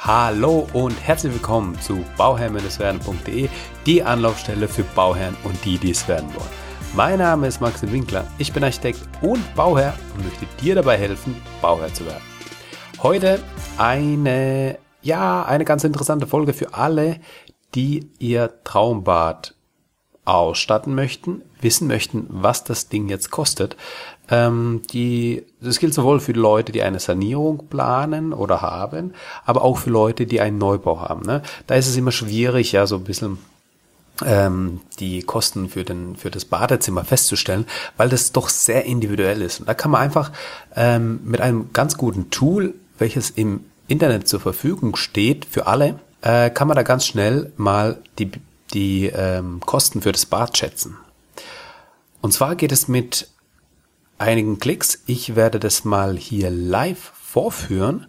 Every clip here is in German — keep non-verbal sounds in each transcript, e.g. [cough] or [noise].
Hallo und herzlich willkommen zu bauherr-werden.de, die Anlaufstelle für Bauherren und die, die es werden wollen. Mein Name ist Maxim Winkler, ich bin Architekt und Bauherr und möchte dir dabei helfen, Bauherr zu werden. Heute eine, ja, eine ganz interessante Folge für alle, die ihr Traumbad ausstatten möchten, wissen möchten, was das Ding jetzt kostet. Ähm, die, das gilt sowohl für Leute, die eine Sanierung planen oder haben, aber auch für Leute, die einen Neubau haben. Ne? Da ist es immer schwierig, ja, so ein bisschen ähm, die Kosten für, den, für das Badezimmer festzustellen, weil das doch sehr individuell ist. Und da kann man einfach ähm, mit einem ganz guten Tool, welches im Internet zur Verfügung steht für alle, äh, kann man da ganz schnell mal die, die ähm, Kosten für das Bad schätzen. Und zwar geht es mit einigen Klicks. Ich werde das mal hier live vorführen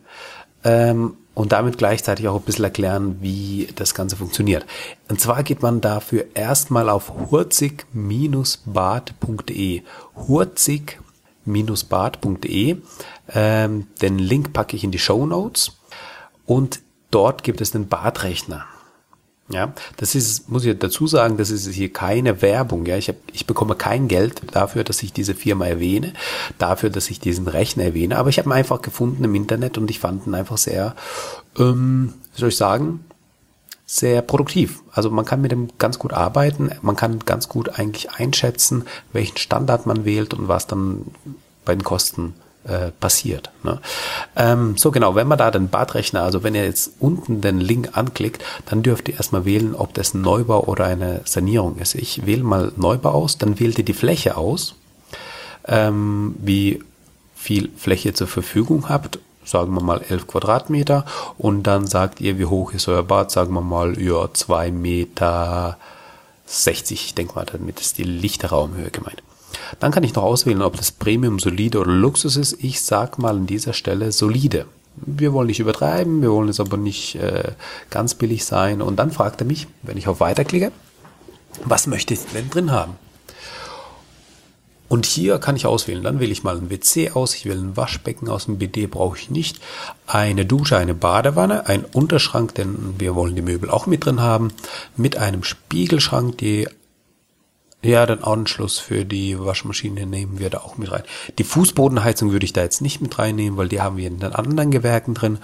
ähm, und damit gleichzeitig auch ein bisschen erklären, wie das Ganze funktioniert. Und zwar geht man dafür erstmal auf hurzig-bad.de. Hurzig-bad.de. Ähm, den Link packe ich in die Show Notes und dort gibt es den Badrechner. Ja, das ist, muss ich dazu sagen, das ist hier keine Werbung. Ja, ich, hab, ich bekomme kein Geld dafür, dass ich diese Firma erwähne, dafür, dass ich diesen Rechner erwähne. Aber ich habe ihn einfach gefunden im Internet und ich fand ihn einfach sehr, ähm, wie soll ich sagen, sehr produktiv. Also man kann mit dem ganz gut arbeiten. Man kann ganz gut eigentlich einschätzen, welchen Standard man wählt und was dann bei den Kosten äh, passiert. Ne? Ähm, so genau, wenn man da den Badrechner, also wenn ihr jetzt unten den Link anklickt, dann dürft ihr erstmal wählen, ob das ein Neubau oder eine Sanierung ist. Ich wähle mal Neubau aus, dann wählt ihr die Fläche aus, ähm, wie viel Fläche zur Verfügung habt sagen wir mal 11 Quadratmeter und dann sagt ihr, wie hoch ist euer Bad, sagen wir mal, ja, 2 Meter 60, ich denke mal, damit ist die Lichterraumhöhe gemeint. Dann kann ich noch auswählen, ob das Premium solide oder Luxus ist. Ich sag mal an dieser Stelle solide. Wir wollen nicht übertreiben, wir wollen es aber nicht äh, ganz billig sein. Und dann fragt er mich, wenn ich auf Weiter klicke, was möchte ich denn drin haben? Und hier kann ich auswählen. Dann wähle ich mal ein WC aus. Ich wähle ein Waschbecken aus. Ein BD brauche ich nicht. Eine Dusche, eine Badewanne, ein Unterschrank, denn wir wollen die Möbel auch mit drin haben. Mit einem Spiegelschrank, die ja, den Anschluss für die Waschmaschine nehmen wir da auch mit rein. Die Fußbodenheizung würde ich da jetzt nicht mit reinnehmen, weil die haben wir in den anderen Gewerken drin.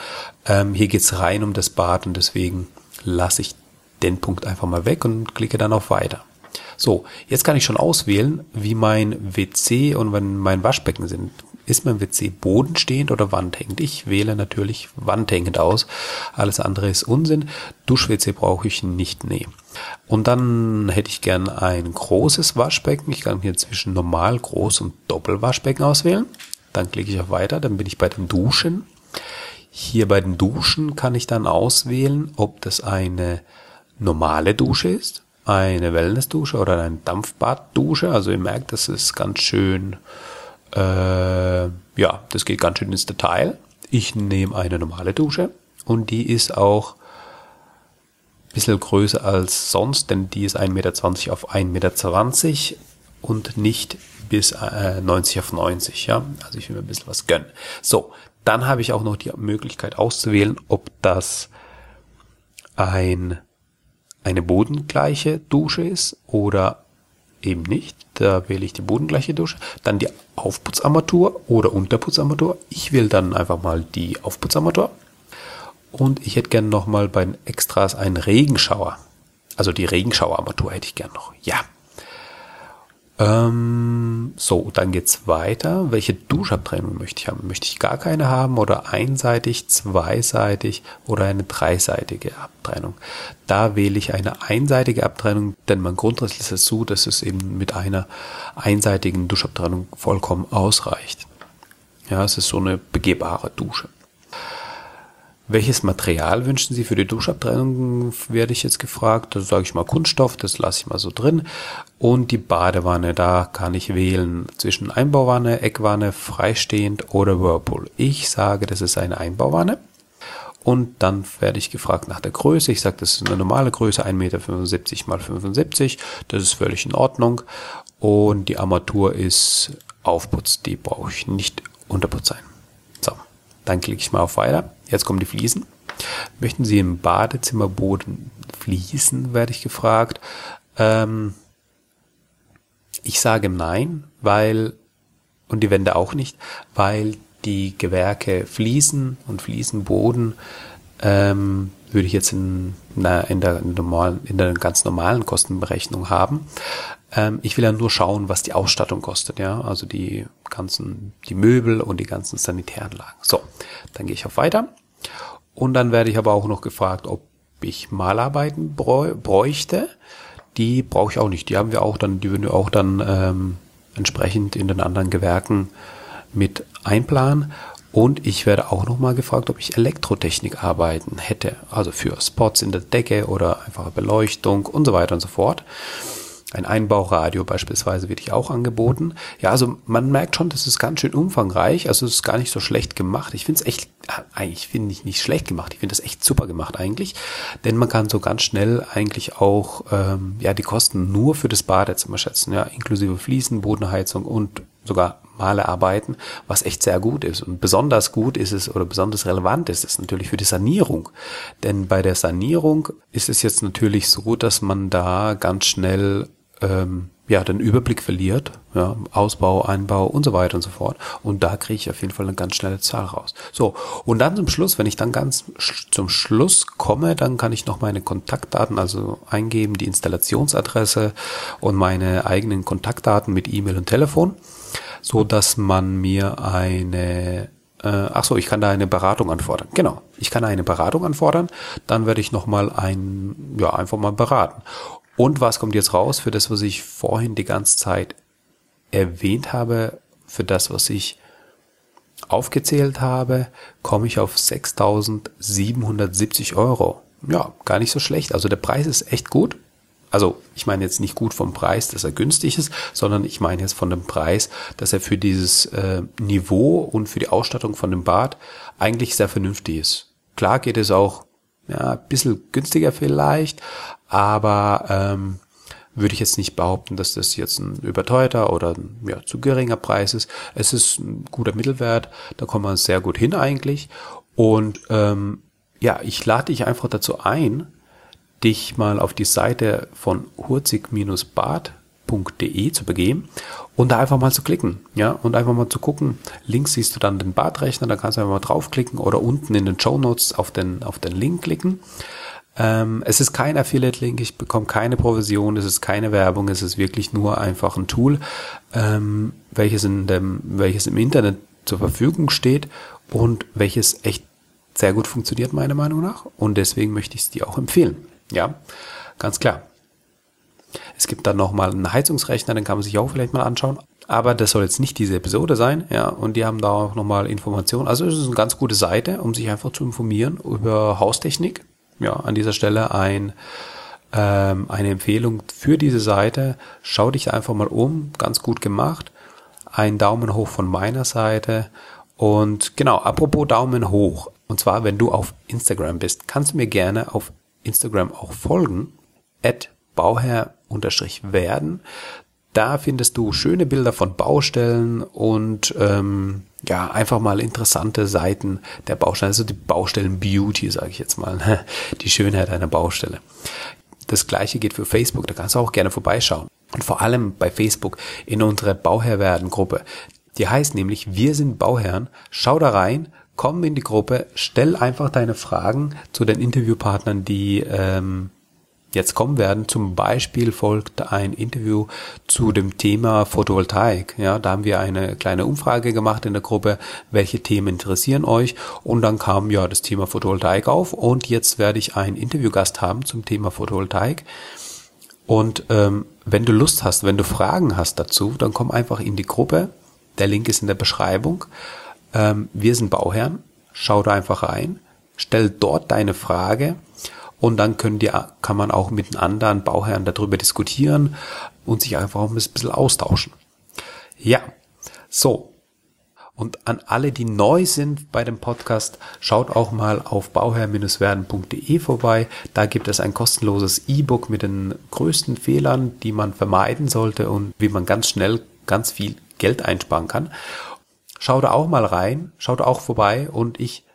Ähm, hier geht's rein um das Bad und deswegen lasse ich den Punkt einfach mal weg und klicke dann auf Weiter. So, jetzt kann ich schon auswählen, wie mein WC und mein Waschbecken sind. Ist mein WC bodenstehend oder wandhängend? Ich wähle natürlich wandhängend aus. Alles andere ist Unsinn. Dusch-WC brauche ich nicht, nee. Und dann hätte ich gern ein großes Waschbecken. Ich kann hier zwischen normal, groß und Doppelwaschbecken auswählen. Dann klicke ich auf weiter, dann bin ich bei den Duschen. Hier bei den Duschen kann ich dann auswählen, ob das eine normale Dusche ist, eine Wellnessdusche oder eine Dampfbaddusche. Also ihr merkt, das ist ganz schön äh, ja, das geht ganz schön ins Detail. Ich nehme eine normale Dusche und die ist auch ein bisschen größer als sonst, denn die ist 1,20 Meter auf 1,20 Meter und nicht bis äh, 90 auf 90. Ja? Also ich will mir ein bisschen was gönnen. So, dann habe ich auch noch die Möglichkeit auszuwählen, ob das ein eine bodengleiche Dusche ist oder eben nicht. Da wähle ich die bodengleiche Dusche. Dann die Aufputzarmatur oder Unterputzarmatur. Ich wähle dann einfach mal die Aufputzarmatur. Und ich hätte gern nochmal bei den Extras einen Regenschauer. Also die Regenschauerarmatur hätte ich gern noch. Ja, ähm, so, dann geht's weiter. Welche Duschabtrennung möchte ich haben? Möchte ich gar keine haben oder einseitig, zweiseitig oder eine dreiseitige Abtrennung? Da wähle ich eine einseitige Abtrennung, denn mein Grundriss ist es so, dass es eben mit einer einseitigen Duschabtrennung vollkommen ausreicht. Ja, es ist so eine begehbare Dusche. Welches Material wünschen Sie für die Duschabtrennung, werde ich jetzt gefragt. Da sage ich mal Kunststoff, das lasse ich mal so drin. Und die Badewanne, da kann ich wählen zwischen Einbauwanne, Eckwanne, freistehend oder Whirlpool. Ich sage, das ist eine Einbauwanne. Und dann werde ich gefragt nach der Größe. Ich sage, das ist eine normale Größe, 1,75 Meter mal 75. Das ist völlig in Ordnung. Und die Armatur ist Aufputz, die brauche ich nicht Unterputz sein. So, dann klicke ich mal auf Weiter. Jetzt kommen die Fliesen. Möchten Sie im Badezimmerboden fließen, werde ich gefragt. Ähm, ich sage nein, weil, und die Wände auch nicht, weil die Gewerke Fliesen und Fliesenboden ähm, würde ich jetzt in, na, in, der, normalen, in der ganz normalen Kostenberechnung haben. Ähm, ich will ja nur schauen, was die Ausstattung kostet, ja, also die ganzen, die Möbel und die ganzen Sanitäranlagen. So, dann gehe ich auf weiter. Und dann werde ich aber auch noch gefragt, ob ich Malarbeiten bräuchte. Die brauche ich auch nicht. Die haben wir auch dann, die würden wir auch dann ähm, entsprechend in den anderen Gewerken mit einplanen. Und ich werde auch nochmal gefragt, ob ich Elektrotechnik arbeiten hätte. Also für Spots in der Decke oder einfache Beleuchtung und so weiter und so fort. Ein Einbauradio beispielsweise wird hier auch angeboten. Ja, also man merkt schon, das ist ganz schön umfangreich. Also es ist gar nicht so schlecht gemacht. Ich finde es echt, eigentlich finde ich nicht schlecht gemacht. Ich finde das echt super gemacht eigentlich. Denn man kann so ganz schnell eigentlich auch ähm, ja die Kosten nur für das Badezimmer schätzen. Ja, inklusive Fliesen, Bodenheizung und sogar Malearbeiten, was echt sehr gut ist. Und besonders gut ist es oder besonders relevant ist es natürlich für die Sanierung. Denn bei der Sanierung ist es jetzt natürlich so, dass man da ganz schnell ähm, ja, den Überblick verliert, ja, Ausbau, Einbau und so weiter und so fort. Und da kriege ich auf jeden Fall eine ganz schnelle Zahl raus. So, und dann zum Schluss, wenn ich dann ganz zum Schluss komme, dann kann ich noch meine Kontaktdaten also eingeben, die Installationsadresse und meine eigenen Kontaktdaten mit E-Mail und Telefon, so dass man mir eine äh, ach so, ich kann da eine Beratung anfordern. Genau, ich kann eine Beratung anfordern, dann werde ich nochmal ein, ja, einfach mal beraten. Und was kommt jetzt raus für das, was ich vorhin die ganze Zeit erwähnt habe, für das, was ich aufgezählt habe, komme ich auf 6.770 Euro. Ja, gar nicht so schlecht. Also der Preis ist echt gut. Also ich meine jetzt nicht gut vom Preis, dass er günstig ist, sondern ich meine jetzt von dem Preis, dass er für dieses äh, Niveau und für die Ausstattung von dem Bad eigentlich sehr vernünftig ist. Klar geht es auch ja, ein bisschen günstiger vielleicht, aber ähm, würde ich jetzt nicht behaupten, dass das jetzt ein überteuerter oder ein, ja, zu geringer Preis ist. Es ist ein guter Mittelwert, da kommt man sehr gut hin eigentlich. Und ähm, ja, ich lade dich einfach dazu ein, dich mal auf die Seite von hurzig-bad bad.de zu begeben und da einfach mal zu klicken, ja, und einfach mal zu gucken. Links siehst du dann den Badrechner, da kannst du einfach mal draufklicken oder unten in den Show Notes auf den, auf den Link klicken. Ähm, es ist kein Affiliate-Link, ich bekomme keine Provision, es ist keine Werbung, es ist wirklich nur einfach ein Tool, ähm, welches, in dem, welches im Internet zur Verfügung steht und welches echt sehr gut funktioniert, meiner Meinung nach. Und deswegen möchte ich es dir auch empfehlen. Ja, ganz klar. Es gibt dann nochmal einen Heizungsrechner, den kann man sich auch vielleicht mal anschauen. Aber das soll jetzt nicht diese Episode sein, ja, und die haben da auch nochmal Informationen. Also es ist eine ganz gute Seite, um sich einfach zu informieren über Haustechnik. Ja, an dieser Stelle ein, ähm, eine Empfehlung für diese Seite. Schau dich einfach mal um, ganz gut gemacht. Ein Daumen hoch von meiner Seite. Und genau, apropos Daumen hoch. Und zwar, wenn du auf Instagram bist, kannst du mir gerne auf Instagram auch folgen. At Bauherr-werden. Da findest du schöne Bilder von Baustellen und ähm, ja, einfach mal interessante Seiten der Baustellen, also die Baustellen-Beauty, sage ich jetzt mal, [laughs] die Schönheit einer Baustelle. Das gleiche geht für Facebook, da kannst du auch gerne vorbeischauen. Und vor allem bei Facebook in unsere Bauherr werden Gruppe. Die heißt nämlich Wir sind Bauherren. Schau da rein, komm in die Gruppe, stell einfach deine Fragen zu den Interviewpartnern, die ähm, jetzt kommen werden. Zum Beispiel folgt ein Interview zu dem Thema Photovoltaik. Ja, da haben wir eine kleine Umfrage gemacht in der Gruppe, welche Themen interessieren euch? Und dann kam ja das Thema Photovoltaik auf und jetzt werde ich einen Interviewgast haben zum Thema Photovoltaik. Und ähm, wenn du Lust hast, wenn du Fragen hast dazu, dann komm einfach in die Gruppe. Der Link ist in der Beschreibung. Ähm, wir sind Bauherren. Schau da einfach rein. Stell dort deine Frage und dann können die, kann man auch mit den anderen Bauherren darüber diskutieren und sich einfach ein bisschen austauschen. Ja, so. Und an alle, die neu sind bei dem Podcast, schaut auch mal auf bauherr-werden.de vorbei. Da gibt es ein kostenloses E-Book mit den größten Fehlern, die man vermeiden sollte und wie man ganz schnell ganz viel Geld einsparen kann. Schaut da auch mal rein, schaut auch vorbei und ich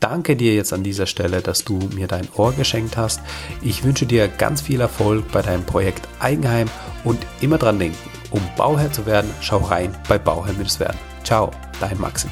danke dir jetzt an dieser Stelle, dass du mir dein Ohr geschenkt hast. Ich wünsche dir ganz viel Erfolg bei deinem Projekt Eigenheim und immer dran denken, um Bauherr zu werden, schau rein bei Bauherr werden. Ciao, dein Maxim.